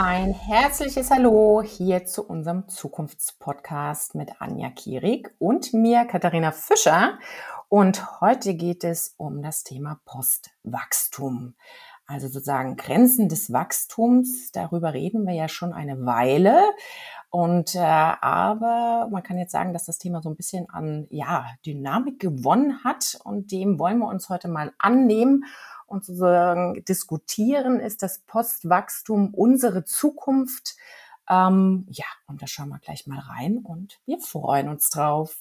Ein herzliches Hallo hier zu unserem Zukunftspodcast mit Anja Kierig und mir, Katharina Fischer. Und heute geht es um das Thema Postwachstum. Also sozusagen Grenzen des Wachstums. Darüber reden wir ja schon eine Weile. Und äh, aber man kann jetzt sagen, dass das Thema so ein bisschen an ja, Dynamik gewonnen hat und dem wollen wir uns heute mal annehmen und sozusagen diskutieren, ist das Postwachstum unsere Zukunft? Ähm, ja, und da schauen wir gleich mal rein und wir freuen uns drauf.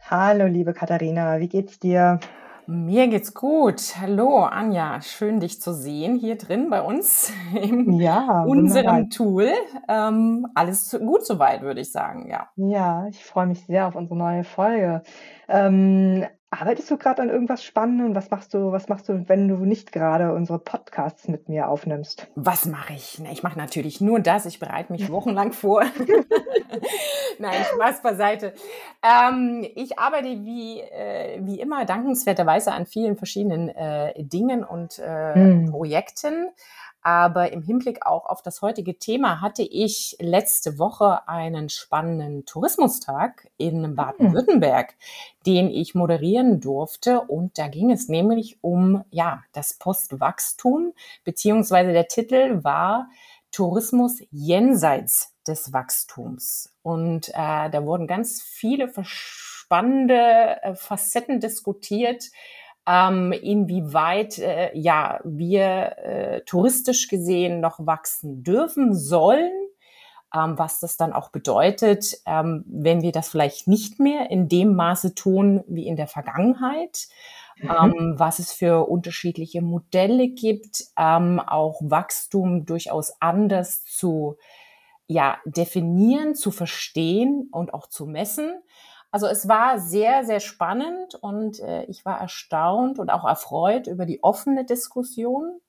Hallo, liebe Katharina, wie geht's dir? Mir geht's gut. Hallo, Anja. Schön, dich zu sehen hier drin bei uns in ja, unserem Tool. Ähm, alles gut soweit, würde ich sagen, ja. Ja, ich freue mich sehr auf unsere neue Folge. Ähm, Arbeitest du gerade an irgendwas Spannendem? Was machst du, was machst du, wenn du nicht gerade unsere Podcasts mit mir aufnimmst? Was mache ich? Ich mache natürlich nur das. Ich bereite mich wochenlang vor. Nein, Spaß beiseite. Ähm, ich arbeite wie, äh, wie immer dankenswerterweise an vielen verschiedenen äh, Dingen und äh, hm. Projekten. Aber im Hinblick auch auf das heutige Thema hatte ich letzte Woche einen spannenden Tourismustag in hm. Baden-Württemberg, den ich moderieren durfte. Und da ging es nämlich um, ja, das Postwachstum, beziehungsweise der Titel war Tourismus jenseits des Wachstums. Und äh, da wurden ganz viele spannende äh, Facetten diskutiert, ähm, inwieweit äh, ja wir äh, touristisch gesehen noch wachsen dürfen sollen, ähm, was das dann auch bedeutet, ähm, wenn wir das vielleicht nicht mehr in dem Maße tun wie in der Vergangenheit. Mhm. Ähm, was es für unterschiedliche Modelle gibt, ähm, auch Wachstum durchaus anders zu ja, definieren, zu verstehen und auch zu messen. Also es war sehr, sehr spannend und äh, ich war erstaunt und auch erfreut über die offene Diskussion,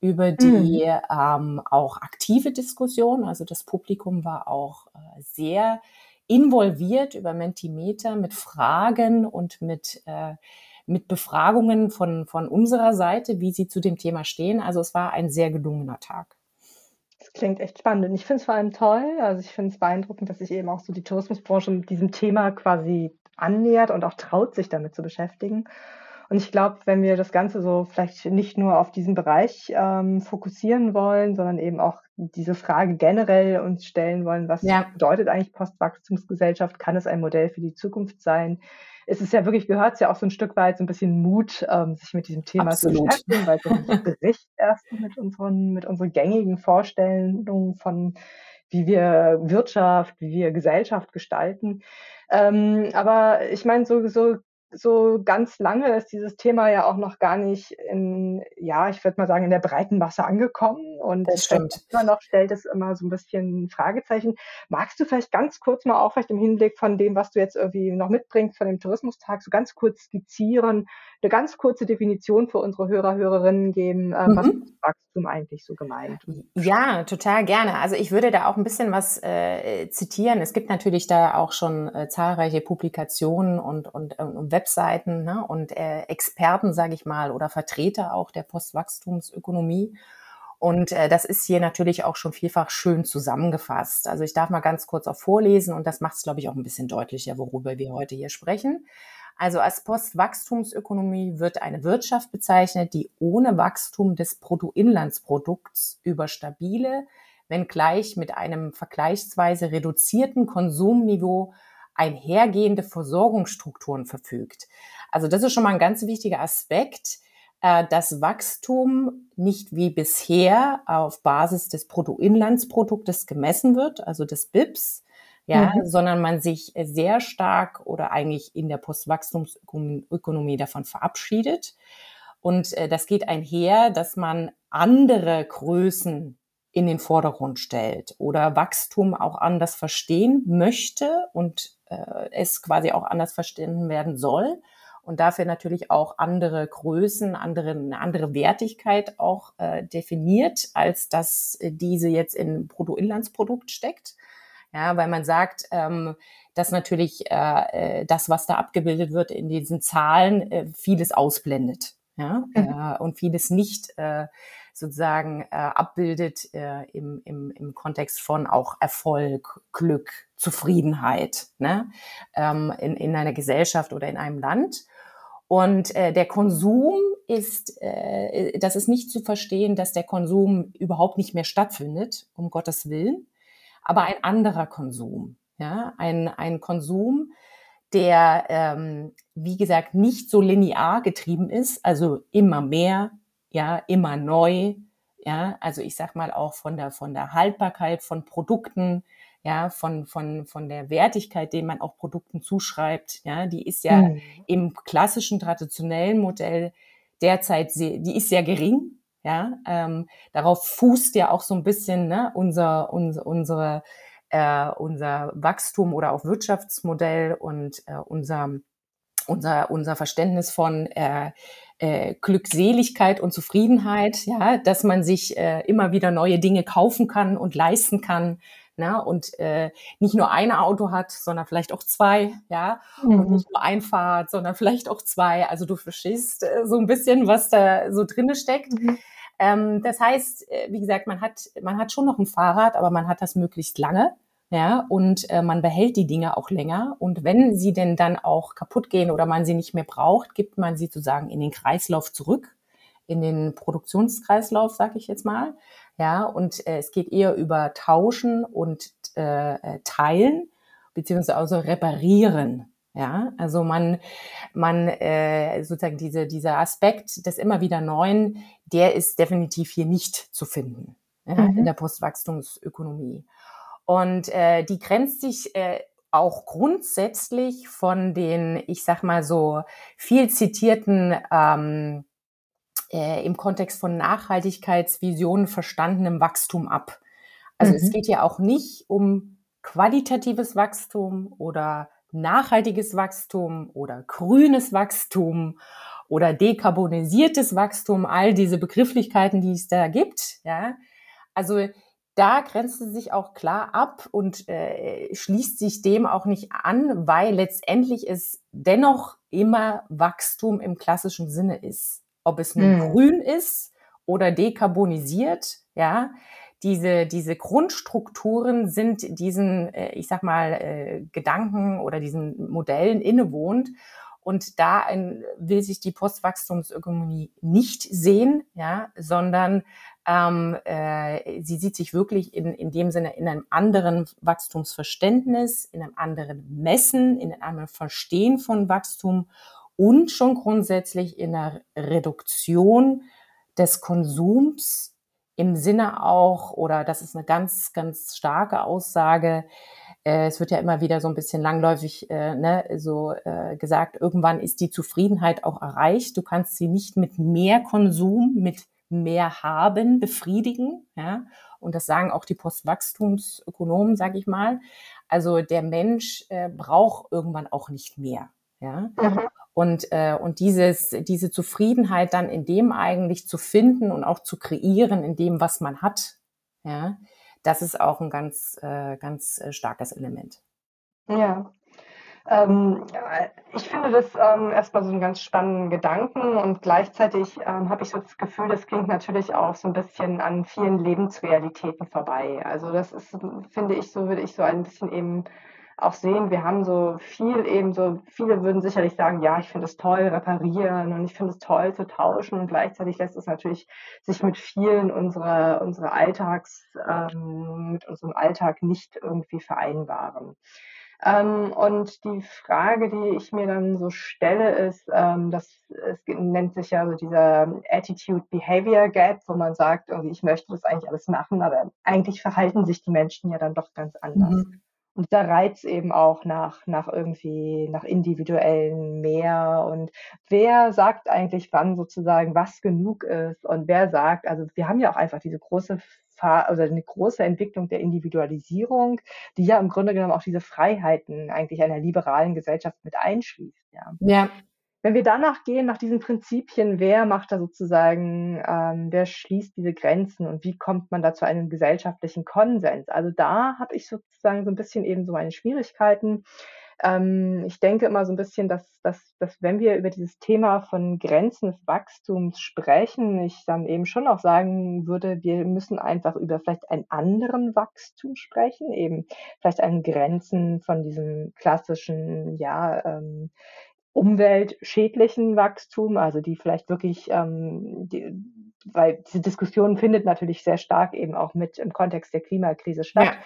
über die mhm. ähm, auch aktive Diskussion. Also das Publikum war auch äh, sehr involviert über Mentimeter mit Fragen und mit, äh, mit Befragungen von, von unserer Seite, wie sie zu dem Thema stehen. Also es war ein sehr gelungener Tag. Klingt echt spannend. Und ich finde es vor allem toll. Also ich finde es beeindruckend, dass sich eben auch so die Tourismusbranche mit diesem Thema quasi annähert und auch traut, sich damit zu beschäftigen. Und ich glaube, wenn wir das Ganze so vielleicht nicht nur auf diesen Bereich ähm, fokussieren wollen, sondern eben auch diese Frage generell uns stellen wollen, was ja. bedeutet eigentlich Postwachstumsgesellschaft? Kann es ein Modell für die Zukunft sein? Es ist ja wirklich, gehört es ja auch so ein Stück weit so ein bisschen Mut, ähm, sich mit diesem Thema Absolut. zu beschäftigen, weil es ja bricht erst mit unseren, mit unseren gängigen Vorstellungen von wie wir Wirtschaft, wie wir Gesellschaft gestalten. Ähm, aber ich meine, so, so so ganz lange ist dieses Thema ja auch noch gar nicht in, ja, ich würde mal sagen, in der breiten Masse angekommen. Und das stimmt. immer noch stellt es immer so ein bisschen Fragezeichen. Magst du vielleicht ganz kurz mal auch vielleicht im Hinblick von dem, was du jetzt irgendwie noch mitbringst von dem Tourismustag, so ganz kurz skizzieren, eine ganz kurze Definition für unsere Hörer, Hörerinnen geben, äh, mhm. was ist Wachstum eigentlich so gemeint? Ja, total gerne. Also ich würde da auch ein bisschen was äh, zitieren. Es gibt natürlich da auch schon äh, zahlreiche Publikationen und, und, und Webseiten ne, und äh, Experten, sage ich mal, oder Vertreter auch der Postwachstumsökonomie. Und äh, das ist hier natürlich auch schon vielfach schön zusammengefasst. Also ich darf mal ganz kurz auch vorlesen und das macht es, glaube ich, auch ein bisschen deutlicher, worüber wir heute hier sprechen. Also als Postwachstumsökonomie wird eine Wirtschaft bezeichnet, die ohne Wachstum des Bruttoinlandsprodukts über stabile, wenngleich mit einem vergleichsweise reduzierten Konsumniveau einhergehende Versorgungsstrukturen verfügt. Also das ist schon mal ein ganz wichtiger Aspekt, äh, dass Wachstum nicht wie bisher auf Basis des Bruttoinlandsproduktes gemessen wird, also des BIPs, ja, mhm. sondern man sich sehr stark oder eigentlich in der Postwachstumsökonomie davon verabschiedet. Und äh, das geht einher, dass man andere Größen in den Vordergrund stellt oder Wachstum auch anders verstehen möchte und äh, es quasi auch anders verstanden werden soll und dafür natürlich auch andere Größen, andere, eine andere Wertigkeit auch äh, definiert, als dass diese jetzt in Bruttoinlandsprodukt steckt. Ja, weil man sagt, ähm, dass natürlich äh, äh, das, was da abgebildet wird in diesen Zahlen, äh, vieles ausblendet. Ja, mhm. äh, und vieles nicht äh, sozusagen äh, abbildet im, im, im Kontext von auch Erfolg, Glück, Zufriedenheit ne? ähm, in, in einer Gesellschaft oder in einem Land. Und äh, der Konsum ist, äh, das ist nicht zu verstehen, dass der Konsum überhaupt nicht mehr stattfindet, um Gottes Willen, aber ein anderer Konsum. Ja, ein, ein Konsum, der, ähm, wie gesagt, nicht so linear getrieben ist, also immer mehr, ja, immer neu, ja, also ich sag mal auch von der, von der Haltbarkeit von Produkten, ja, von, von, von der Wertigkeit, den man auch Produkten zuschreibt, ja, die ist ja mhm. im klassischen, traditionellen Modell derzeit, sehr, die ist sehr gering, ja, ähm, darauf fußt ja auch so ein bisschen ne, unser, unser, unsere, äh, unser Wachstum oder auch Wirtschaftsmodell und äh, unser, unser, unser Verständnis von äh, äh, Glückseligkeit und Zufriedenheit, ja, dass man sich äh, immer wieder neue Dinge kaufen kann und leisten kann, ne? und äh, nicht nur ein Auto hat, sondern vielleicht auch zwei, ja, mhm. und nicht nur ein Fahrrad, sondern vielleicht auch zwei. Also du verstehst äh, so ein bisschen, was da so drinne steckt. Mhm. Ähm, das heißt, äh, wie gesagt, man hat, man hat schon noch ein Fahrrad, aber man hat das möglichst lange. Ja, und äh, man behält die Dinge auch länger. Und wenn sie denn dann auch kaputt gehen oder man sie nicht mehr braucht, gibt man sie sozusagen in den Kreislauf zurück, in den Produktionskreislauf, sag ich jetzt mal. Ja, und äh, es geht eher über Tauschen und äh, äh, Teilen beziehungsweise also reparieren. Ja, also man, man äh, sozusagen diese, dieser Aspekt des immer wieder Neuen, der ist definitiv hier nicht zu finden ja, mhm. in der Postwachstumsökonomie. Und äh, die grenzt sich äh, auch grundsätzlich von den, ich sag mal so, viel zitierten ähm, äh, im Kontext von Nachhaltigkeitsvisionen verstandenem Wachstum ab. Also mhm. es geht ja auch nicht um qualitatives Wachstum oder nachhaltiges Wachstum oder grünes Wachstum oder dekarbonisiertes Wachstum, all diese Begrifflichkeiten, die es da gibt. Ja, also da grenzt es sich auch klar ab und äh, schließt sich dem auch nicht an, weil letztendlich es dennoch immer Wachstum im klassischen Sinne ist ob es nun hm. grün ist oder dekarbonisiert, ja, diese, diese Grundstrukturen sind diesen, äh, ich sag mal, äh, Gedanken oder diesen Modellen innewohnt. Und da will sich die Postwachstumsökonomie nicht sehen, ja, sondern ähm, äh, sie sieht sich wirklich in, in dem Sinne in einem anderen Wachstumsverständnis, in einem anderen Messen, in einem anderen Verstehen von Wachstum und schon grundsätzlich in der Reduktion des Konsums im Sinne auch, oder das ist eine ganz, ganz starke Aussage, äh, es wird ja immer wieder so ein bisschen langläufig äh, ne, so äh, gesagt, irgendwann ist die Zufriedenheit auch erreicht. Du kannst sie nicht mit mehr Konsum, mit mehr Haben befriedigen. Ja? Und das sagen auch die Postwachstumsökonomen, sage ich mal. Also der Mensch äh, braucht irgendwann auch nicht mehr. Ja? Mhm. Und, äh, und dieses, diese Zufriedenheit dann in dem eigentlich zu finden und auch zu kreieren, in dem, was man hat, ja, das ist auch ein ganz, äh, ganz äh, starkes Element. Ja. Ähm, ich finde das ähm, erstmal so einen ganz spannenden Gedanken und gleichzeitig ähm, habe ich so das Gefühl, das klingt natürlich auch so ein bisschen an vielen Lebensrealitäten vorbei. Also das ist, finde ich, so würde ich so ein bisschen eben auch sehen, wir haben so viel eben so, viele würden sicherlich sagen, ja, ich finde es toll, reparieren und ich finde es toll zu tauschen und gleichzeitig lässt es natürlich sich mit vielen unserer, unserer Alltags, ähm, mit unserem Alltag nicht irgendwie vereinbaren. Ähm, und die Frage, die ich mir dann so stelle, ist, ähm, das es nennt sich ja so dieser Attitude-Behavior Gap, wo man sagt, irgendwie, ich möchte das eigentlich alles machen, aber eigentlich verhalten sich die Menschen ja dann doch ganz anders. Mhm. Und der Reiz eben auch nach, nach irgendwie, nach individuellen mehr und wer sagt eigentlich wann sozusagen, was genug ist und wer sagt, also wir haben ja auch einfach diese große also eine große Entwicklung der Individualisierung, die ja im Grunde genommen auch diese Freiheiten eigentlich einer liberalen Gesellschaft mit einschließt. Ja. ja. Wenn wir danach gehen, nach diesen Prinzipien, wer macht da sozusagen, ähm, wer schließt diese Grenzen und wie kommt man da zu einem gesellschaftlichen Konsens? Also da habe ich sozusagen so ein bisschen eben so meine Schwierigkeiten. Ähm, ich denke immer so ein bisschen, dass, dass, dass wenn wir über dieses Thema von Grenzen des Wachstums sprechen, ich dann eben schon auch sagen würde, wir müssen einfach über vielleicht einen anderen Wachstum sprechen, eben vielleicht an Grenzen von diesem klassischen, ja, ähm, umweltschädlichen Wachstum, also die vielleicht wirklich, ähm, die, weil diese Diskussion findet natürlich sehr stark eben auch mit im Kontext der Klimakrise statt.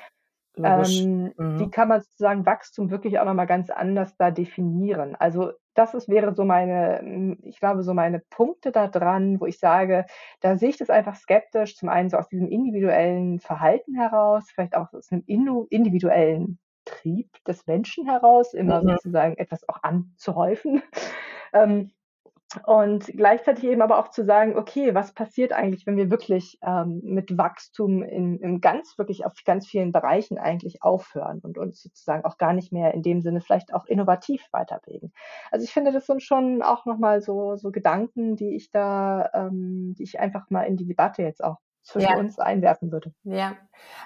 Ja. Ähm, mhm. Wie kann man sozusagen Wachstum wirklich auch nochmal ganz anders da definieren? Also das ist, wäre so meine, ich glaube, so meine Punkte da dran, wo ich sage, da sehe ich das einfach skeptisch. Zum einen so aus diesem individuellen Verhalten heraus, vielleicht auch aus einem individuellen Trieb des Menschen heraus, immer mhm. sozusagen etwas auch anzuhäufen. Ähm, und gleichzeitig eben aber auch zu sagen, okay, was passiert eigentlich, wenn wir wirklich ähm, mit Wachstum in, in ganz, wirklich auf ganz vielen Bereichen eigentlich aufhören und uns sozusagen auch gar nicht mehr in dem Sinne vielleicht auch innovativ weiterbilden. Also ich finde, das sind schon auch nochmal so, so Gedanken, die ich da, ähm, die ich einfach mal in die Debatte jetzt auch zwischen ja. uns einwerfen würde. Ja,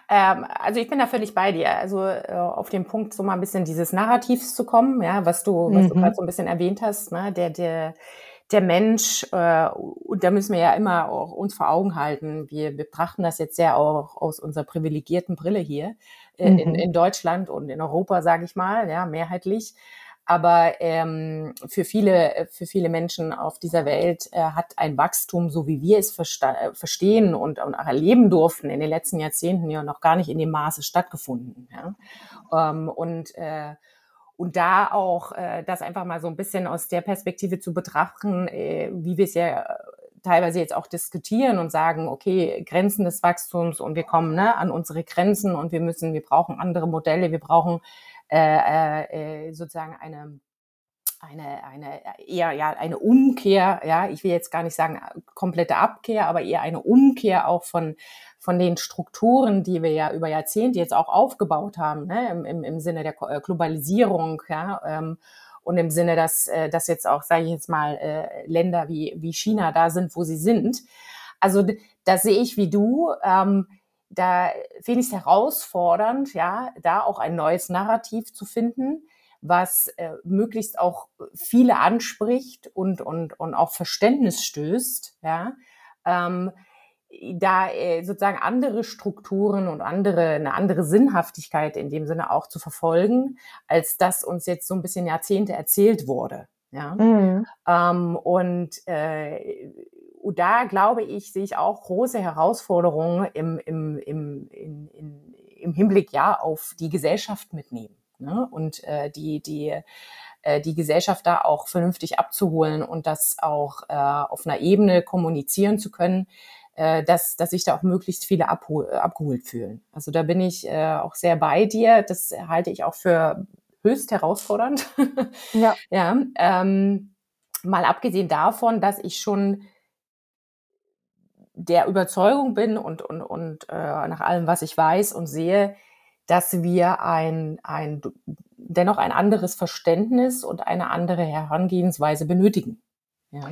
ähm, also ich bin da völlig bei dir. Also äh, auf den Punkt, so mal ein bisschen dieses Narrativs zu kommen, ja, was du, was mhm. du gerade so ein bisschen erwähnt hast, ne, der, der der Mensch, äh, und da müssen wir ja immer auch uns vor Augen halten, wir betrachten das jetzt sehr auch aus unserer privilegierten Brille hier äh, mhm. in, in Deutschland und in Europa, sage ich mal, ja, mehrheitlich. Aber ähm, für viele, für viele Menschen auf dieser Welt äh, hat ein Wachstum, so wie wir es verstehen und, und auch erleben durften, in den letzten Jahrzehnten ja noch gar nicht in dem Maße stattgefunden. Ja? Ähm, und äh, und da auch äh, das einfach mal so ein bisschen aus der Perspektive zu betrachten, äh, wie wir es ja teilweise jetzt auch diskutieren und sagen, okay, Grenzen des Wachstums und wir kommen ne, an unsere Grenzen und wir müssen, wir brauchen andere Modelle, wir brauchen äh, äh, sozusagen eine eine, eine eher ja eine Umkehr, ja, ich will jetzt gar nicht sagen komplette Abkehr, aber eher eine Umkehr auch von von den Strukturen, die wir ja über Jahrzehnte jetzt auch aufgebaut haben, ne, im, im, Sinne der äh, Globalisierung, ja, ähm, und im Sinne, dass, äh, dass jetzt auch, sage ich jetzt mal, äh, Länder wie, wie China da sind, wo sie sind. Also da sehe ich wie du, ähm, da finde ich es herausfordernd, ja, da auch ein neues Narrativ zu finden, was äh, möglichst auch viele anspricht und, und, und auch Verständnis stößt, ja. Ähm, da äh, sozusagen andere Strukturen und andere, eine andere Sinnhaftigkeit in dem Sinne auch zu verfolgen, als das uns jetzt so ein bisschen Jahrzehnte erzählt wurde. Ja? Mhm. Ähm, und äh, da glaube ich, sehe ich auch große Herausforderungen im, im, im, in, in, im Hinblick ja auf die Gesellschaft mitnehmen. Ne? Und äh, die, die, äh, die Gesellschaft da auch vernünftig abzuholen und das auch äh, auf einer Ebene kommunizieren zu können, äh, dass, dass sich da auch möglichst viele abhol abgeholt fühlen. Also da bin ich äh, auch sehr bei dir. Das halte ich auch für höchst herausfordernd. Ja. ja ähm, mal abgesehen davon, dass ich schon der Überzeugung bin und, und, und äh, nach allem, was ich weiß und sehe, dass wir ein, ein dennoch ein anderes Verständnis und eine andere Herangehensweise benötigen. Ja.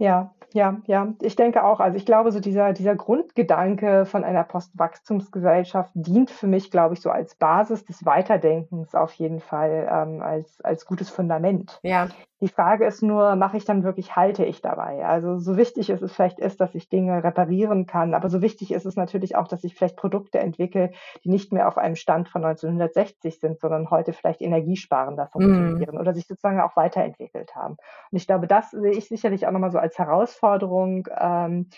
Ja, ja, ja. Ich denke auch. Also ich glaube, so dieser, dieser Grundgedanke von einer Postwachstumsgesellschaft dient für mich, glaube ich, so als Basis des Weiterdenkens auf jeden Fall, ähm, als, als gutes Fundament. Ja. Die Frage ist nur, mache ich dann wirklich, halte ich dabei? Also so wichtig ist es vielleicht ist, dass ich Dinge reparieren kann, aber so wichtig ist es natürlich auch, dass ich vielleicht Produkte entwickle, die nicht mehr auf einem Stand von 1960 sind, sondern heute vielleicht energiesparender mhm. funktionieren mm. oder sich sozusagen auch weiterentwickelt haben. Und ich glaube, das sehe ich sicherlich auch nochmal so als Herausforderung. Ähm,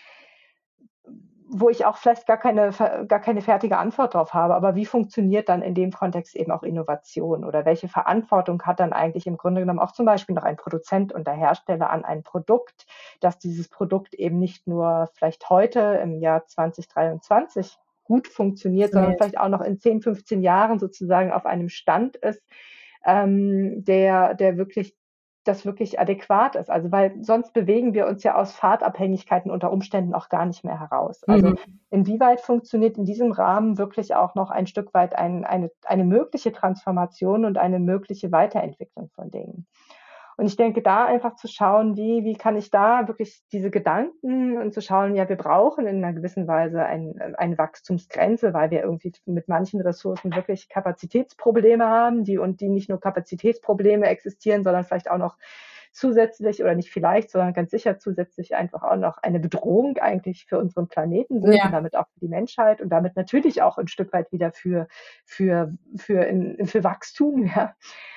wo ich auch vielleicht gar keine, gar keine fertige Antwort drauf habe. Aber wie funktioniert dann in dem Kontext eben auch Innovation? Oder welche Verantwortung hat dann eigentlich im Grunde genommen auch zum Beispiel noch ein Produzent und der Hersteller an ein Produkt, dass dieses Produkt eben nicht nur vielleicht heute im Jahr 2023 gut funktioniert, sondern vielleicht auch noch in 10, 15 Jahren sozusagen auf einem Stand ist, ähm, der, der wirklich das wirklich adäquat ist. Also weil sonst bewegen wir uns ja aus Fahrtabhängigkeiten unter Umständen auch gar nicht mehr heraus. Also mhm. inwieweit funktioniert in diesem Rahmen wirklich auch noch ein Stück weit ein, eine, eine mögliche Transformation und eine mögliche Weiterentwicklung von Dingen? Und ich denke, da einfach zu schauen, wie, wie kann ich da wirklich diese Gedanken und zu schauen, ja, wir brauchen in einer gewissen Weise ein, eine Wachstumsgrenze, weil wir irgendwie mit manchen Ressourcen wirklich Kapazitätsprobleme haben, die und die nicht nur Kapazitätsprobleme existieren, sondern vielleicht auch noch zusätzlich oder nicht vielleicht, sondern ganz sicher zusätzlich einfach auch noch eine Bedrohung eigentlich für unseren Planeten sind ja. und damit auch für die Menschheit und damit natürlich auch ein Stück weit wieder für, für, für, in, für Wachstum. Ja.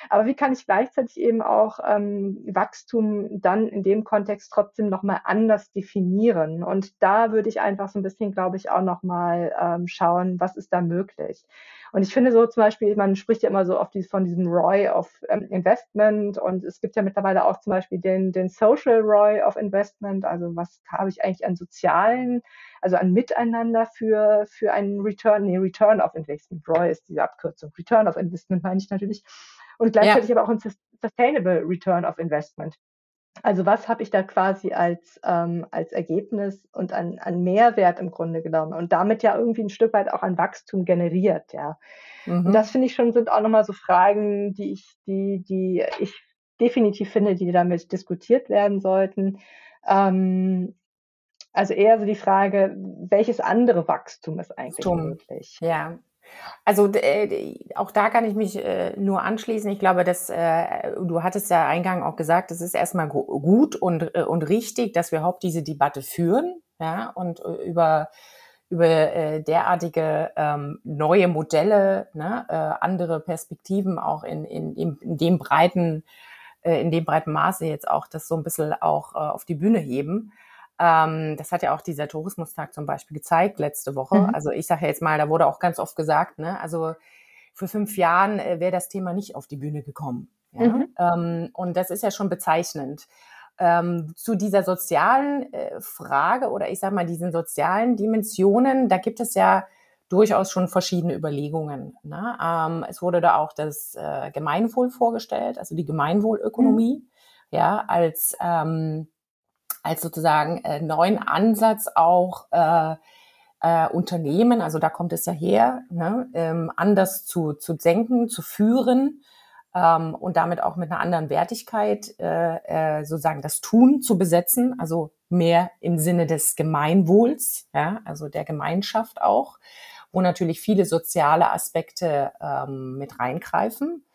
Aber wie kann ich gleichzeitig eben auch ähm, Wachstum dann in dem Kontext trotzdem nochmal anders definieren? Und da würde ich einfach so ein bisschen, glaube ich, auch nochmal ähm, schauen, was ist da möglich. Und ich finde so zum Beispiel, man spricht ja immer so oft von diesem ROI of ähm, Investment und es gibt ja mittlerweile auch zum Beispiel den, den Social ROI of Investment, also was habe ich eigentlich an sozialen, also an Miteinander für, für einen Return, nee, Return of Investment. ROI ist diese Abkürzung. Return of Investment meine ich natürlich. Und gleichzeitig ja. aber auch ein Sustainable Return of Investment. Also was habe ich da quasi als, ähm, als Ergebnis und an, an Mehrwert im Grunde genommen und damit ja irgendwie ein Stück weit auch an Wachstum generiert, ja. Mhm. Und das finde ich schon, sind auch nochmal so Fragen, die ich, die, die ich definitiv finde, die damit diskutiert werden sollten. Ähm, also eher so die Frage, welches andere Wachstum ist eigentlich Wachstum. möglich? Ja, also äh, auch da kann ich mich äh, nur anschließen. Ich glaube, dass äh, du hattest ja eingang auch gesagt, es ist erstmal gut und, und richtig, dass wir überhaupt diese Debatte führen, ja, und über über derartige ähm, neue Modelle, ne, andere Perspektiven auch in, in, in, in dem breiten äh, in dem breiten Maße jetzt auch das so ein bisschen auch äh, auf die Bühne heben. Ähm, das hat ja auch dieser Tourismustag zum Beispiel gezeigt letzte Woche. Mhm. Also ich sage ja jetzt mal, da wurde auch ganz oft gesagt, ne, also vor fünf Jahren äh, wäre das Thema nicht auf die Bühne gekommen. Ja? Mhm. Ähm, und das ist ja schon bezeichnend. Ähm, zu dieser sozialen äh, Frage oder ich sage mal diesen sozialen Dimensionen, da gibt es ja durchaus schon verschiedene Überlegungen. Ne? Ähm, es wurde da auch das äh, Gemeinwohl vorgestellt, also die Gemeinwohlökonomie, mhm. ja, als ähm, als sozusagen äh, neuen Ansatz auch äh, äh, Unternehmen, also da kommt es ja her, ne, ähm, anders zu, zu denken, zu führen ähm, und damit auch mit einer anderen Wertigkeit äh, äh, sozusagen das Tun zu besetzen, also mehr im Sinne des Gemeinwohls, ja, also der Gemeinschaft auch, wo natürlich viele soziale Aspekte ähm, mit reingreifen.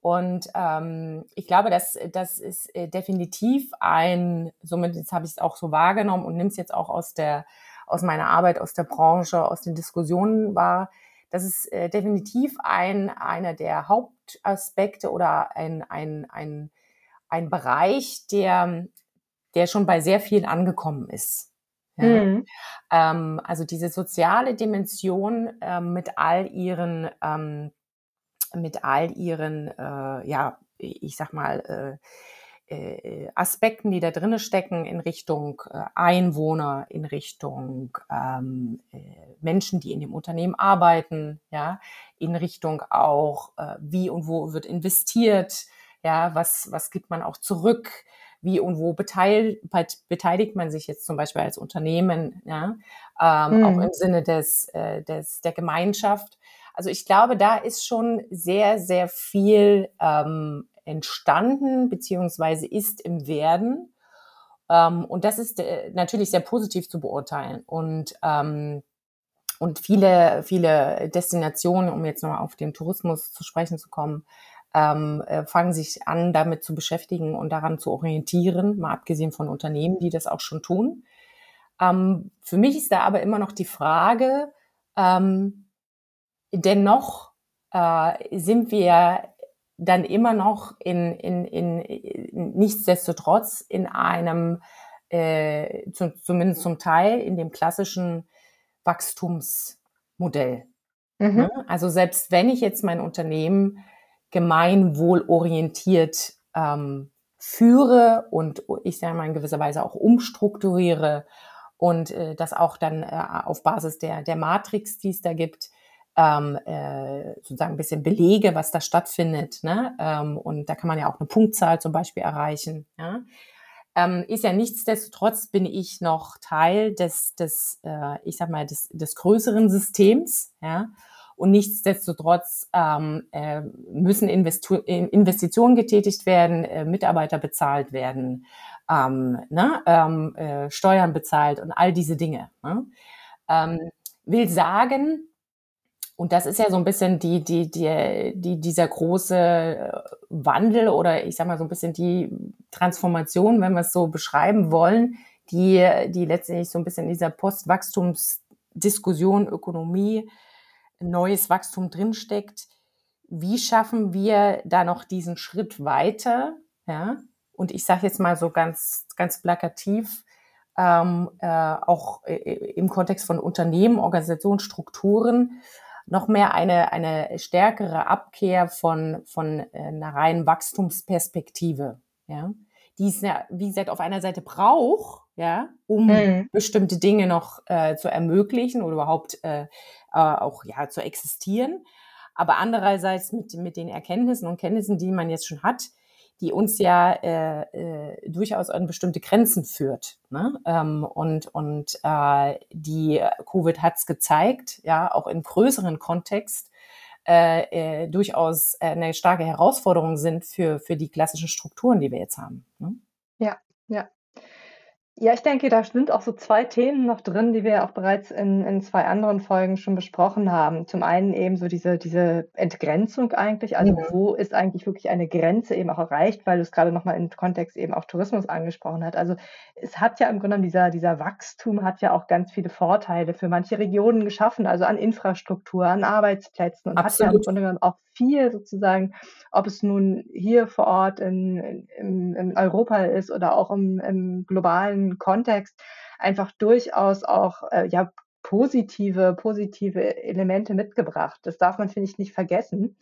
Und ähm, ich glaube, dass das ist äh, definitiv ein, somit jetzt habe ich es auch so wahrgenommen und nehme es jetzt auch aus der aus meiner Arbeit, aus der Branche, aus den Diskussionen wahr, das ist äh, definitiv ein einer der Hauptaspekte oder ein, ein, ein, ein Bereich, der, der schon bei sehr vielen angekommen ist. Ja. Mhm. Ähm, also diese soziale Dimension ähm, mit all ihren ähm, mit all ihren, äh, ja, ich sag mal, äh, äh, Aspekten, die da drinnen stecken in Richtung äh, Einwohner, in Richtung ähm, äh, Menschen, die in dem Unternehmen arbeiten, ja, in Richtung auch, wie und wo wird investiert, ja, was, was gibt man auch zurück, wie und wo beteiligt, beteiligt man sich jetzt zum Beispiel als Unternehmen, ja, ähm, mhm. auch im Sinne des, äh, des, der Gemeinschaft. Also ich glaube, da ist schon sehr, sehr viel ähm, entstanden, beziehungsweise ist im Werden. Ähm, und das ist äh, natürlich sehr positiv zu beurteilen. Und, ähm, und viele, viele Destinationen, um jetzt nochmal auf den Tourismus zu sprechen zu kommen, ähm, äh, fangen sich an, damit zu beschäftigen und daran zu orientieren, mal abgesehen von Unternehmen, die das auch schon tun. Ähm, für mich ist da aber immer noch die Frage, ähm, dennoch äh, sind wir dann immer noch in, in, in, in nichtsdestotrotz in einem, äh, zu, zumindest zum Teil, in dem klassischen Wachstumsmodell. Mhm. Ne? Also selbst wenn ich jetzt mein Unternehmen gemeinwohlorientiert ähm, führe und ich sage mal in gewisser Weise auch umstrukturiere und äh, das auch dann äh, auf Basis der, der Matrix, die es da gibt, ähm, äh, sozusagen ein bisschen Belege, was da stattfindet. Ne? Ähm, und da kann man ja auch eine Punktzahl zum Beispiel erreichen. Ja? Ähm, ist ja nichtsdestotrotz bin ich noch Teil des, des äh, ich sag mal, des, des größeren Systems. Ja? Und nichtsdestotrotz ähm, äh, müssen Investu Investitionen getätigt werden, äh, Mitarbeiter bezahlt werden, ähm, ne, ähm, äh, Steuern bezahlt und all diese Dinge. Ne? Ähm, will sagen, und das ist ja so ein bisschen die, die, die, die, dieser große äh, Wandel oder ich sag mal so ein bisschen die Transformation, wenn wir es so beschreiben wollen, die, die letztendlich so ein bisschen in dieser Postwachstumsdiskussion Ökonomie neues Wachstum drinsteckt. Wie schaffen wir da noch diesen Schritt weiter? Ja, und ich sage jetzt mal so ganz, ganz plakativ, ähm, äh, auch äh, im Kontext von Unternehmen, Organisationsstrukturen, noch mehr eine, eine stärkere Abkehr von, von äh, einer reinen Wachstumsperspektive, ja, die es ja, wie gesagt, auf einer Seite braucht, ja, um mhm. bestimmte Dinge noch äh, zu ermöglichen oder überhaupt äh, äh, auch ja zu existieren. Aber andererseits mit, mit den Erkenntnissen und Kenntnissen, die man jetzt schon hat, die uns ja äh, äh, durchaus an bestimmte Grenzen führt. Ne? Ähm, und und äh, die Covid hat es gezeigt, ja, auch im größeren Kontext, äh, äh, durchaus eine starke Herausforderung sind für, für die klassischen Strukturen, die wir jetzt haben. Ne? Ja, ja. Ja, ich denke, da sind auch so zwei Themen noch drin, die wir auch bereits in, in zwei anderen Folgen schon besprochen haben. Zum einen eben so diese, diese Entgrenzung eigentlich, also Ja. wo ist eigentlich wirklich eine Grenze eben auch erreicht, weil du es gerade nochmal im Kontext eben auch Tourismus angesprochen hast. Also es hat ja im Grunde genommen dieser, dieser Wachstum hat ja auch ganz viele Vorteile für manche Regionen geschaffen, also an Infrastruktur, an Arbeitsplätzen und hat ja im Grunde genommen auch viel sozusagen, ob es nun hier vor Ort in, in, in Europa ist oder auch im, im globalen Kontext, einfach durchaus auch äh, ja, positive, positive Elemente mitgebracht. Das darf man, finde ich, nicht vergessen.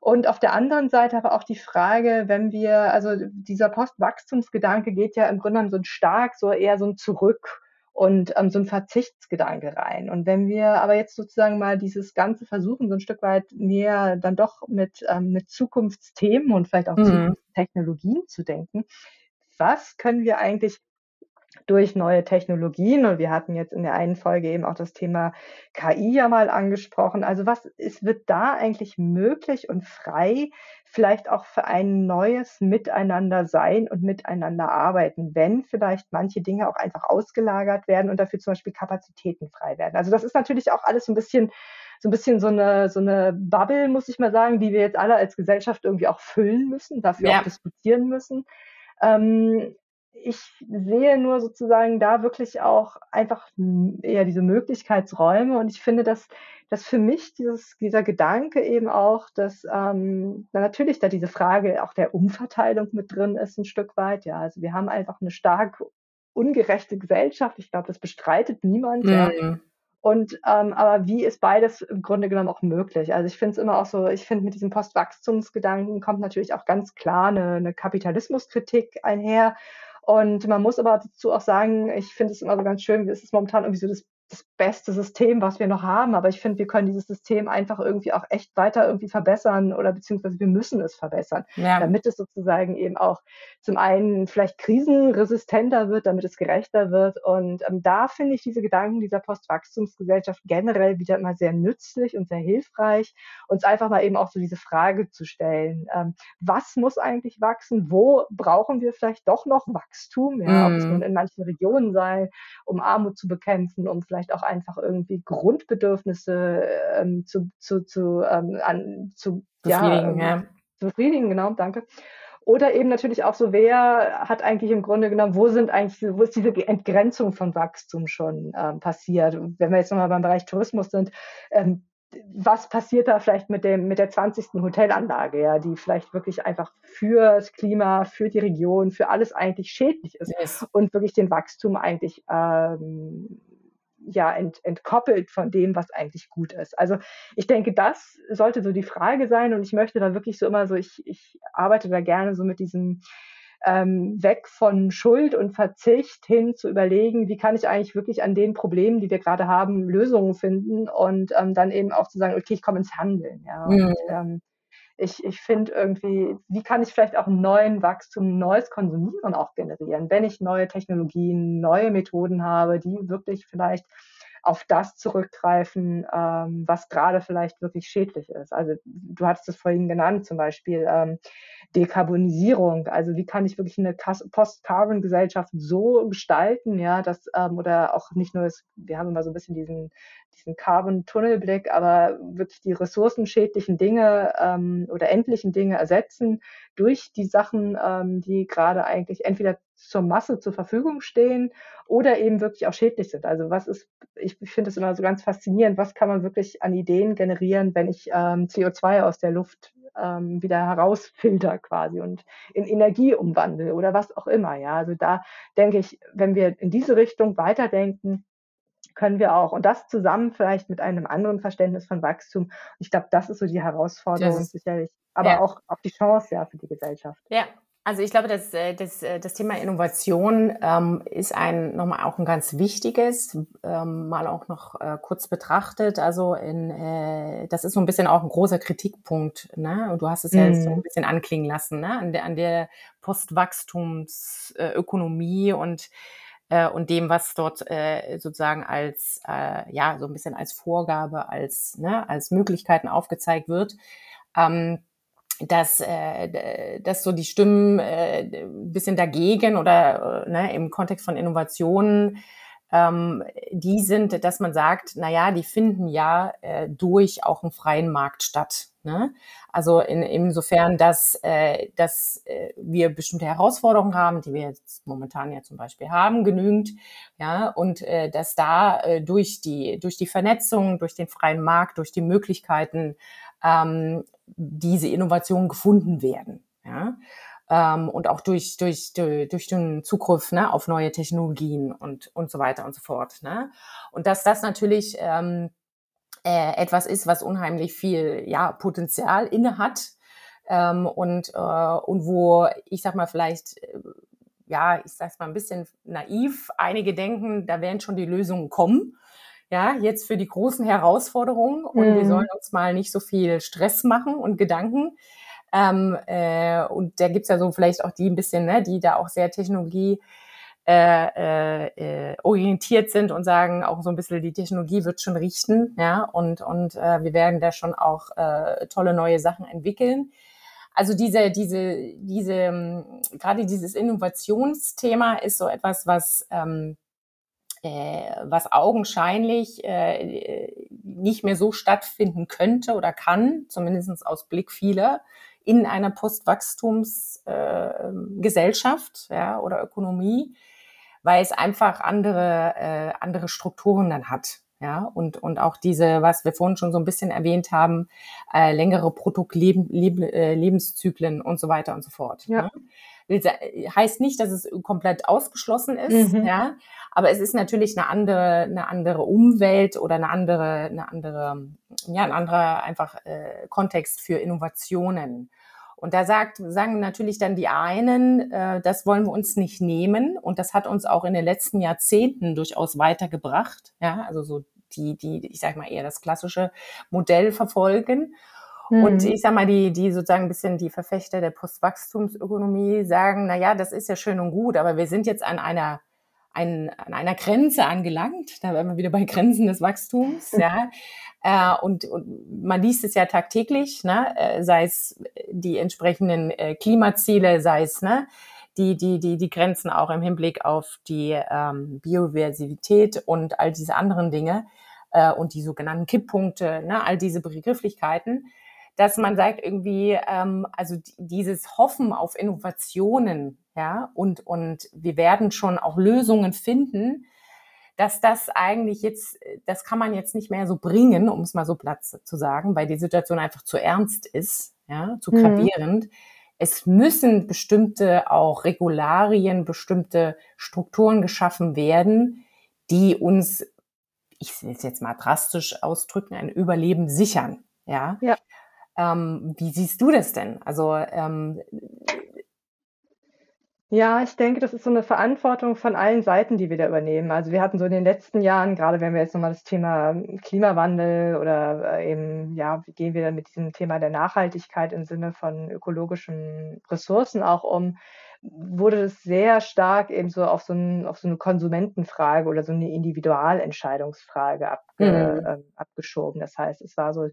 Und auf der anderen Seite aber auch die Frage, wenn wir, also dieser Postwachstumsgedanke geht ja im Grunde genommen so ein stark, so eher so ein Zurück und ähm, so ein Verzichtsgedanke rein. Und wenn wir aber jetzt sozusagen mal dieses Ganze versuchen, so ein Stück weit mehr dann doch mit, ähm, mit Zukunftsthemen und vielleicht auch mhm. Zukunftstechnologien zu denken, was können wir eigentlich durch neue Technologien. Und wir hatten jetzt in der einen Folge eben auch das Thema KI ja mal angesprochen. Also was ist, wird da eigentlich möglich und frei, vielleicht auch für ein neues Miteinander sein und miteinander arbeiten, wenn vielleicht manche Dinge auch einfach ausgelagert werden und dafür zum Beispiel Kapazitäten frei werden. Also das ist natürlich auch alles so ein bisschen so ein bisschen so eine, so eine Bubble, muss ich mal sagen, die wir jetzt alle als Gesellschaft irgendwie auch füllen müssen, dafür ja. auch diskutieren müssen. Ähm, ich sehe nur sozusagen da wirklich auch einfach eher diese Möglichkeitsräume und ich finde, dass, dass für mich dieses, dieser Gedanke eben auch, dass ähm, natürlich da diese Frage auch der Umverteilung mit drin ist, ein Stück weit. Ja, also wir haben einfach eine stark ungerechte Gesellschaft. Ich glaube, das bestreitet niemand. Mhm. Ja. Und ähm, aber wie ist beides im Grunde genommen auch möglich? Also ich finde es immer auch so, ich finde mit diesem Postwachstumsgedanken kommt natürlich auch ganz klar eine, eine Kapitalismuskritik einher. Und man muss aber dazu auch sagen, ich finde es immer so ganz schön, es ist momentan irgendwie so das das beste System, was wir noch haben. Aber ich finde, wir können dieses System einfach irgendwie auch echt weiter irgendwie verbessern oder beziehungsweise wir müssen es verbessern, ja. damit es sozusagen eben auch zum einen vielleicht krisenresistenter wird, damit es gerechter wird. Und ähm, da finde ich diese Gedanken dieser Postwachstumsgesellschaft generell wieder immer sehr nützlich und sehr hilfreich, uns einfach mal eben auch so diese Frage zu stellen, ähm, was muss eigentlich wachsen? Wo brauchen wir vielleicht doch noch Wachstum? Ja, mm. Ob es nun mhm. in manchen Regionen sei, um Armut zu bekämpfen, um vielleicht vielleicht auch einfach irgendwie Grundbedürfnisse ähm, zu, zu, zu, ähm, an, zu befriedigen, ja, ähm, ja. befriedigen, genau, danke. Oder eben natürlich auch so, wer hat eigentlich im Grunde genommen, wo sind eigentlich, wo ist diese Entgrenzung von Wachstum schon ähm, passiert? wenn wir jetzt nochmal beim Bereich Tourismus sind, ähm, was passiert da vielleicht mit dem mit der 20. Hotelanlage, ja, die vielleicht wirklich einfach für das Klima, für die Region, für alles eigentlich schädlich ist yes. und wirklich den Wachstum eigentlich ähm, ja ent, entkoppelt von dem, was eigentlich gut ist. Also ich denke, das sollte so die Frage sein und ich möchte da wirklich so immer so, ich, ich arbeite da gerne so mit diesem ähm, weg von Schuld und Verzicht hin zu überlegen, wie kann ich eigentlich wirklich an den Problemen, die wir gerade haben, Lösungen finden und ähm, dann eben auch zu sagen, okay, ich komme ins Handeln. Ja. Mhm. Und, ähm, ich, ich finde irgendwie, wie kann ich vielleicht auch neuen Wachstum, neues Konsumieren auch generieren, wenn ich neue Technologien, neue Methoden habe, die wirklich vielleicht auf das zurückgreifen, ähm, was gerade vielleicht wirklich schädlich ist. Also du hattest es vorhin genannt, zum Beispiel ähm, Dekarbonisierung. Also wie kann ich wirklich eine Post-Carbon-Gesellschaft so gestalten, ja, dass ähm, oder auch nicht nur, das, wir haben immer so ein bisschen diesen diesen Carbon-Tunnelblick, aber wirklich die ressourcenschädlichen Dinge ähm, oder endlichen Dinge ersetzen durch die Sachen, ähm, die gerade eigentlich entweder zur Masse zur Verfügung stehen oder eben wirklich auch schädlich sind. Also was ist, ich finde es immer so ganz faszinierend, was kann man wirklich an Ideen generieren, wenn ich ähm, CO2 aus der Luft ähm, wieder herausfilter quasi und in Energie umwandle oder was auch immer. Ja, also da denke ich, wenn wir in diese Richtung weiterdenken, können wir auch. Und das zusammen vielleicht mit einem anderen Verständnis von Wachstum. Ich glaube, das ist so die Herausforderung ist, sicherlich, aber ja. auch, auch die Chance ja für die Gesellschaft. Ja, also ich glaube, dass äh, das, äh, das Thema Innovation ähm, ist ein nochmal auch ein ganz wichtiges, ähm, mal auch noch äh, kurz betrachtet. Also in, äh, das ist so ein bisschen auch ein großer Kritikpunkt. Ne? Und du hast es ja mm. so ein mhm. bisschen anklingen lassen, ne? an der, an der Postwachstumsökonomie und äh, und dem, was dort äh, sozusagen als äh, ja so ein bisschen als Vorgabe, als ne, als Möglichkeiten aufgezeigt wird. Ähm, dass, äh, dass so die Stimmen äh, ein bisschen dagegen oder äh, ne, im Kontext von Innovationen ähm, die sind, dass man sagt, na ja, die finden ja äh, durch auch einen freien Markt statt. Ne? Also in, insofern, dass, äh, dass äh, wir bestimmte Herausforderungen haben, die wir jetzt momentan ja zum Beispiel haben, genügend, ja, und äh, dass da äh, durch die durch die Vernetzung, durch den freien Markt, durch die Möglichkeiten ähm, diese Innovationen gefunden werden. Ja? Ähm, und auch durch, durch, durch, durch den Zugriff ne, auf neue Technologien und, und so weiter und so fort. Ne? Und dass das natürlich ähm, äh, etwas ist, was unheimlich viel ja, Potenzial inne hat ähm, und, äh, und wo ich sag mal vielleicht äh, ja, ich sag's mal ein bisschen naiv. Einige denken, da werden schon die Lösungen kommen. Ja, jetzt für die großen Herausforderungen und mhm. wir sollen uns mal nicht so viel Stress machen und Gedanken. Ähm, äh, und da gibt's ja so vielleicht auch die ein bisschen, ne, die da auch sehr Technologie äh, äh, orientiert sind und sagen auch so ein bisschen, die Technologie wird schon richten, ja, und, und äh, wir werden da schon auch äh, tolle neue Sachen entwickeln. Also diese, diese, diese, ähm, gerade dieses Innovationsthema ist so etwas, was ähm, äh, was augenscheinlich äh, nicht mehr so stattfinden könnte oder kann, zumindest aus Blick vieler, in einer Postwachstumsgesellschaft äh, ja, oder Ökonomie, weil es einfach andere, äh, andere Strukturen dann hat. Ja, und, und auch diese, was wir vorhin schon so ein bisschen erwähnt haben, äh, längere Produktlebenszyklen äh, und so weiter und so fort. Ja. Ne? Heißt nicht, dass es komplett ausgeschlossen ist, mhm. ja, aber es ist natürlich eine andere, eine andere Umwelt oder eine andere, eine andere, ja, ein anderer einfach äh, Kontext für Innovationen. Und da sagt, sagen natürlich dann die einen, äh, das wollen wir uns nicht nehmen. Und das hat uns auch in den letzten Jahrzehnten durchaus weitergebracht. Ja, also so die, die, ich sag mal eher das klassische Modell verfolgen. Mhm. Und ich sag mal, die, die sozusagen ein bisschen die Verfechter der Postwachstumsökonomie sagen, na ja, das ist ja schön und gut, aber wir sind jetzt an einer ein, an einer Grenze angelangt. Da wären wir wieder bei Grenzen des Wachstums. ja. Äh, und, und man liest es ja tagtäglich, ne? Äh, sei es die entsprechenden äh, Klimaziele, sei es ne? die, die, die, die Grenzen auch im Hinblick auf die ähm, Biodiversität und all diese anderen Dinge äh, und die sogenannten Kipppunkte, ne? all diese Begrifflichkeiten dass man sagt irgendwie, ähm, also dieses Hoffen auf Innovationen, ja, und, und wir werden schon auch Lösungen finden, dass das eigentlich jetzt, das kann man jetzt nicht mehr so bringen, um es mal so platt zu sagen, weil die Situation einfach zu ernst ist, ja, zu mhm. gravierend. Mhm. Es müssen bestimmte auch Regularien, bestimmte Strukturen geschaffen werden, die uns, ich will es jetzt mal drastisch ausdrücken, ein Überleben sichern. Ja. ja. Ähm, wie siehst du das denn? Also ähm, ja, ich denke, das ist so eine Verantwortung von allen Seiten, die wir da übernehmen. Also wir hatten so in den letzten Jahren, gerade wenn wir jetzt nochmal das Thema Klimawandel oder äh, eben, ja, wie gehen wir dann mit diesem Thema der Nachhaltigkeit im Sinne von ökologischen Ressourcen auch um, wurde es sehr stark eben so auf so, ein, auf so eine Konsumentenfrage oder so eine Individualentscheidungsfrage abge, mhm. äh, abgeschoben. Das heißt, es war so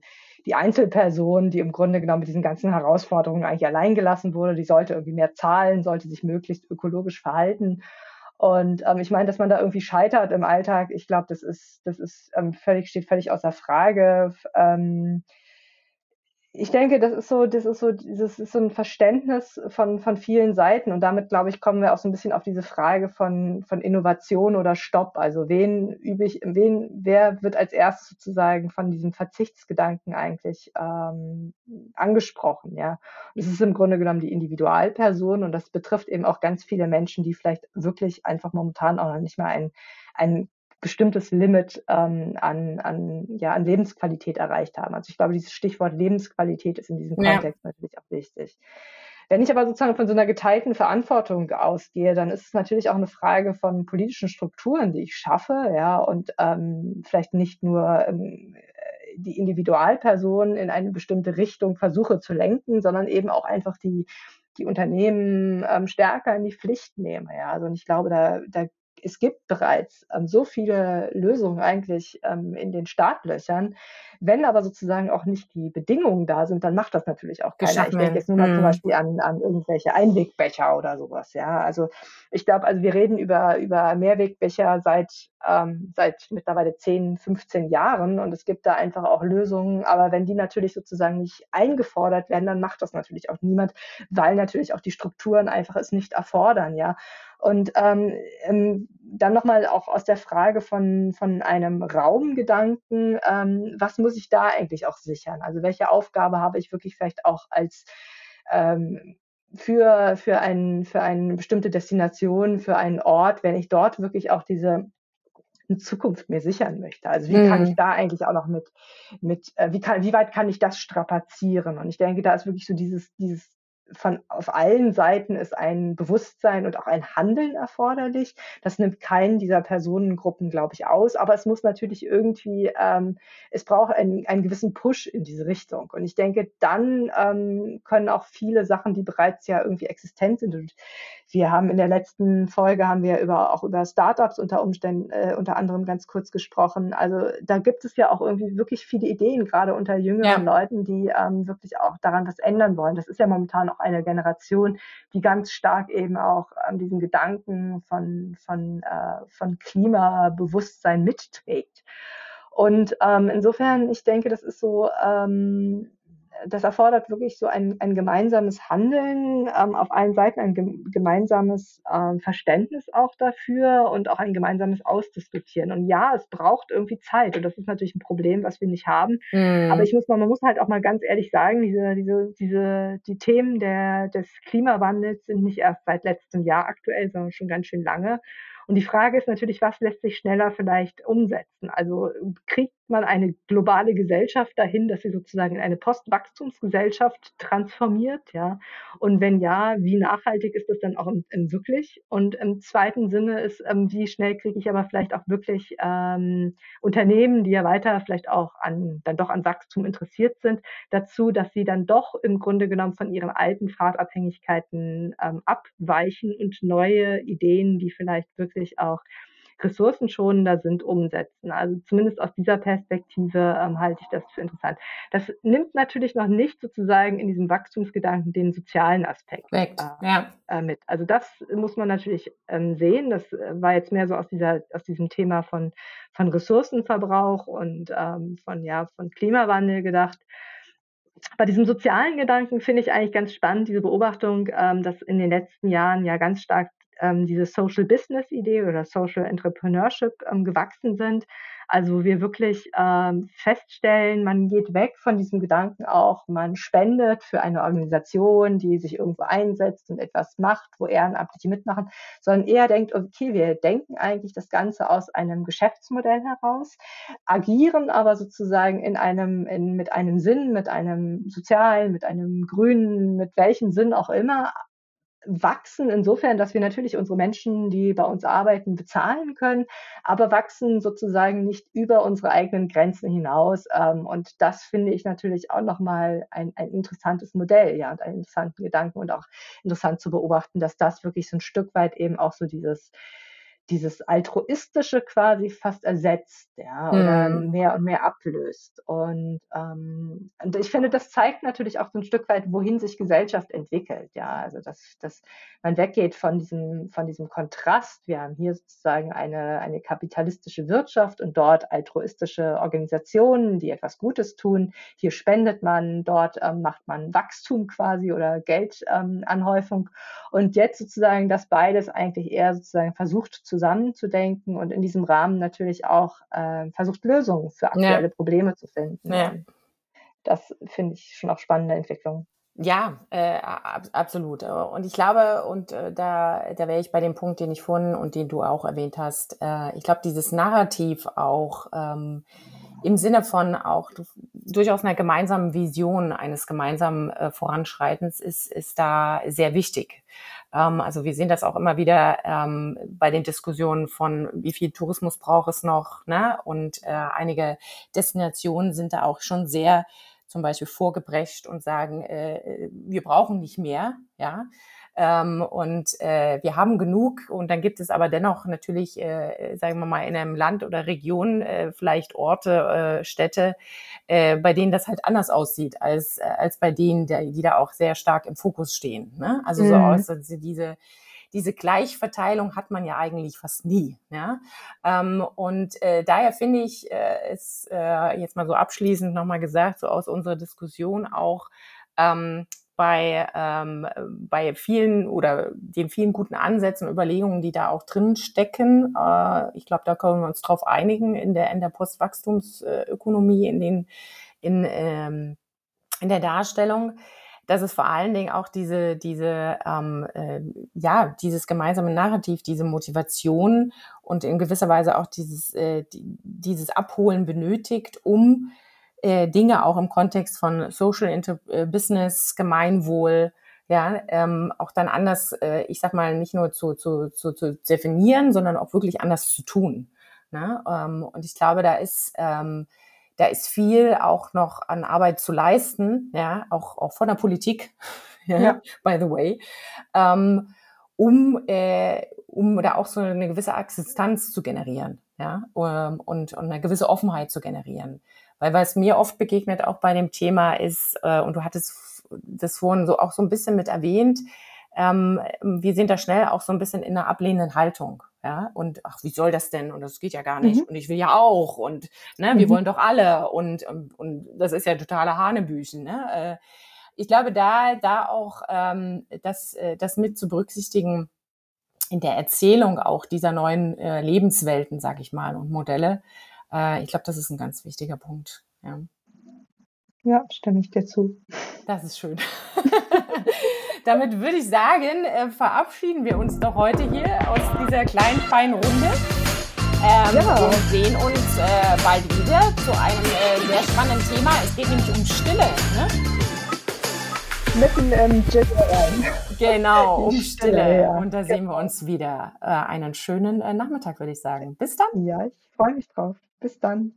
die Einzelperson, die im Grunde genommen mit diesen ganzen Herausforderungen eigentlich allein gelassen wurde. Die sollte irgendwie mehr zahlen, sollte sich möglichst ökologisch verhalten. Und ähm, ich meine, dass man da irgendwie scheitert im Alltag, ich glaube, das ist, das ist ähm, völlig, steht völlig außer Frage. Ähm, ich denke, das ist so, das ist so, das ist so ein Verständnis von, von vielen Seiten. Und damit, glaube ich, kommen wir auch so ein bisschen auf diese Frage von, von Innovation oder Stopp. Also wen übe ich, wen, wer wird als erstes sozusagen von diesem Verzichtsgedanken eigentlich ähm, angesprochen, ja. Das ist im Grunde genommen die Individualperson und das betrifft eben auch ganz viele Menschen, die vielleicht wirklich einfach momentan auch noch nicht mal ein, ein bestimmtes Limit ähm, an, an, ja, an Lebensqualität erreicht haben. Also ich glaube, dieses Stichwort Lebensqualität ist in diesem Kontext ja. natürlich auch wichtig. Wenn ich aber sozusagen von so einer geteilten Verantwortung ausgehe, dann ist es natürlich auch eine Frage von politischen Strukturen, die ich schaffe, ja, und ähm, vielleicht nicht nur ähm, die Individualperson in eine bestimmte Richtung versuche zu lenken, sondern eben auch einfach die die Unternehmen ähm, stärker in die Pflicht nehme. Ja, also und ich glaube, da, da es gibt bereits ähm, so viele Lösungen eigentlich ähm, in den Startlöchern. Wenn aber sozusagen auch nicht die Bedingungen da sind, dann macht das natürlich auch keiner. Ich denke jetzt nur mal hm. zum Beispiel an, an irgendwelche Einwegbecher oder sowas. Ja, also ich glaube, also wir reden über, über Mehrwegbecher seit, ähm, seit mittlerweile 10, 15 Jahren und es gibt da einfach auch Lösungen. Aber wenn die natürlich sozusagen nicht eingefordert werden, dann macht das natürlich auch niemand, weil natürlich auch die Strukturen einfach es nicht erfordern. Ja, und ähm, ähm, dann nochmal auch aus der Frage von, von einem Raumgedanken, ähm, was muss ich da eigentlich auch sichern? Also welche Aufgabe habe ich wirklich vielleicht auch als ähm, für, für, ein, für eine bestimmte Destination, für einen Ort, wenn ich dort wirklich auch diese Zukunft mir sichern möchte. Also wie kann ich mhm. da eigentlich auch noch mit, mit äh, wie, kann, wie weit kann ich das strapazieren? Und ich denke, da ist wirklich so dieses, dieses von auf allen Seiten ist ein Bewusstsein und auch ein Handeln erforderlich. Das nimmt keinen dieser Personengruppen, glaube ich, aus. Aber es muss natürlich irgendwie, ähm, es braucht einen, einen gewissen Push in diese Richtung. Und ich denke, dann ähm, können auch viele Sachen, die bereits ja irgendwie existent sind. Und wir haben in der letzten Folge haben wir über, auch über Startups unter Umständen, äh, unter anderem ganz kurz gesprochen. Also da gibt es ja auch irgendwie wirklich viele Ideen, gerade unter jüngeren ja. Leuten, die ähm, wirklich auch daran was ändern wollen. Das ist ja momentan auch eine Generation, die ganz stark eben auch an diesen Gedanken von, von, äh, von Klimabewusstsein mitträgt. Und ähm, insofern, ich denke, das ist so, ähm, das erfordert wirklich so ein, ein gemeinsames Handeln ähm, auf allen Seiten, ein gemeinsames ähm, Verständnis auch dafür und auch ein gemeinsames Ausdiskutieren. Und ja, es braucht irgendwie Zeit und das ist natürlich ein Problem, was wir nicht haben. Mhm. Aber ich muss mal, man muss halt auch mal ganz ehrlich sagen, diese, diese, diese, die Themen der, des Klimawandels sind nicht erst seit letztem Jahr aktuell, sondern schon ganz schön lange. Und die Frage ist natürlich, was lässt sich schneller vielleicht umsetzen? Also kriegt man eine globale Gesellschaft dahin, dass sie sozusagen in eine Postwachstumsgesellschaft transformiert, ja? Und wenn ja, wie nachhaltig ist das dann auch im, im wirklich? Und im zweiten Sinne ist, ähm, wie schnell kriege ich aber vielleicht auch wirklich ähm, Unternehmen, die ja weiter vielleicht auch an dann doch an Wachstum interessiert sind, dazu, dass sie dann doch im Grunde genommen von ihren alten Fahrtabhängigkeiten ähm, abweichen und neue Ideen, die vielleicht wirklich auch ressourcenschonender sind, umsetzen. Also zumindest aus dieser Perspektive ähm, halte ich das für interessant. Das nimmt natürlich noch nicht sozusagen in diesem Wachstumsgedanken den sozialen Aspekt äh, ja. äh, mit. Also das muss man natürlich ähm, sehen. Das äh, war jetzt mehr so aus dieser aus diesem Thema von von Ressourcenverbrauch und ähm, von ja von Klimawandel gedacht bei diesem sozialen Gedanken finde ich eigentlich ganz spannend, diese Beobachtung, ähm, dass in den letzten Jahren ja ganz stark ähm, diese Social Business Idee oder Social Entrepreneurship ähm, gewachsen sind. Also wir wirklich ähm, feststellen, man geht weg von diesem Gedanken auch, man spendet für eine Organisation, die sich irgendwo einsetzt und etwas macht, wo Ehrenamtliche mitmachen, sondern eher denkt, okay, wir denken eigentlich das Ganze aus einem Geschäftsmodell heraus, agieren aber sozusagen in einem, in, mit einem Sinn, mit einem sozialen, mit einem grünen, mit welchem Sinn auch immer, wachsen insofern, dass wir natürlich unsere Menschen, die bei uns arbeiten, bezahlen können, aber wachsen sozusagen nicht über unsere eigenen Grenzen hinaus. Ähm, und das finde ich natürlich auch nochmal ein, ein interessantes Modell, ja, und einen interessanten Gedanken und auch interessant zu beobachten, dass das wirklich so ein Stück weit eben auch so dieses dieses altruistische quasi fast ersetzt, ja, oder mm. mehr und mehr ablöst. Und, ähm, und ich finde, das zeigt natürlich auch so ein Stück weit, wohin sich Gesellschaft entwickelt, ja, also dass, dass man weggeht von diesem, von diesem Kontrast. Wir haben hier sozusagen eine, eine kapitalistische Wirtschaft und dort altruistische Organisationen, die etwas Gutes tun. Hier spendet man, dort ähm, macht man Wachstum quasi oder Geldanhäufung. Ähm, und jetzt sozusagen das beides eigentlich eher sozusagen versucht zu zusammenzudenken und in diesem Rahmen natürlich auch äh, versucht, Lösungen für aktuelle ja. Probleme zu finden. Ja. Das finde ich schon auch spannende Entwicklung. Ja, äh, ab, absolut. Und ich glaube, und äh, da, da wäre ich bei dem Punkt, den ich vorhin und den du auch erwähnt hast, äh, ich glaube, dieses Narrativ auch ähm, im Sinne von auch durchaus einer gemeinsamen Vision eines gemeinsamen äh, Voranschreitens ist, ist da sehr wichtig. Ähm, also wir sehen das auch immer wieder ähm, bei den Diskussionen von, wie viel Tourismus braucht es noch. Ne? Und äh, einige Destinationen sind da auch schon sehr zum Beispiel vorgebrecht und sagen, äh, wir brauchen nicht mehr. Ja. Ähm, und äh, wir haben genug und dann gibt es aber dennoch natürlich, äh, sagen wir mal, in einem Land oder Region äh, vielleicht Orte, äh, Städte, äh, bei denen das halt anders aussieht als, äh, als bei denen, der, die da auch sehr stark im Fokus stehen. Ne? Also so mhm. aus, also diese diese Gleichverteilung hat man ja eigentlich fast nie. Ja? Ähm, und äh, daher finde ich äh, es äh, jetzt mal so abschließend nochmal gesagt, so aus unserer Diskussion auch, ähm, bei, ähm, bei vielen oder den vielen guten Ansätzen, Überlegungen, die da auch drin stecken. Äh, ich glaube, da können wir uns drauf einigen in der, in der Postwachstumsökonomie, in den, in, ähm, in der Darstellung dass es vor allen Dingen auch diese, diese, ähm, äh, ja, dieses gemeinsame Narrativ, diese Motivation und in gewisser Weise auch dieses, äh, die, dieses Abholen benötigt, um äh, Dinge auch im Kontext von Social Inter äh, Business, Gemeinwohl, ja, ähm, auch dann anders, äh, ich sag mal, nicht nur zu, zu, zu, zu definieren, sondern auch wirklich anders zu tun. Ne? Ähm, und ich glaube, da ist, ähm, da ist viel auch noch an Arbeit zu leisten, ja, auch, auch von der Politik, ja, ja. by the way, ähm, um, äh, um da auch so eine gewisse Akzeptanz zu generieren, ja, um, und, und eine gewisse Offenheit zu generieren. Weil was mir oft begegnet auch bei dem Thema ist, äh, und du hattest das vorhin so auch so ein bisschen mit erwähnt, ähm, wir sind da schnell auch so ein bisschen in einer ablehnenden Haltung. Ja, und ach, wie soll das denn? Und das geht ja gar nicht. Mhm. Und ich will ja auch. Und ne, wir mhm. wollen doch alle. Und, und, und das ist ja totale Hanebüchen. Ne? Äh, ich glaube, da, da auch ähm, das, äh, das mit zu berücksichtigen in der Erzählung auch dieser neuen äh, Lebenswelten, sag ich mal, und Modelle, äh, ich glaube, das ist ein ganz wichtiger Punkt. Ja, ja stimme ich dir zu. Das ist schön. Damit würde ich sagen, äh, verabschieden wir uns doch heute hier aus dieser kleinen, feinen Runde. Ähm, ja. Und sehen uns äh, bald wieder zu einem äh, sehr spannenden Thema. Es geht nämlich um Stille. Ne? Mitten im Gin rein. Genau, um Stille. Stille ja. Und da sehen wir uns wieder. Äh, einen schönen äh, Nachmittag, würde ich sagen. Bis dann. Ja, ich freue mich drauf. Bis dann.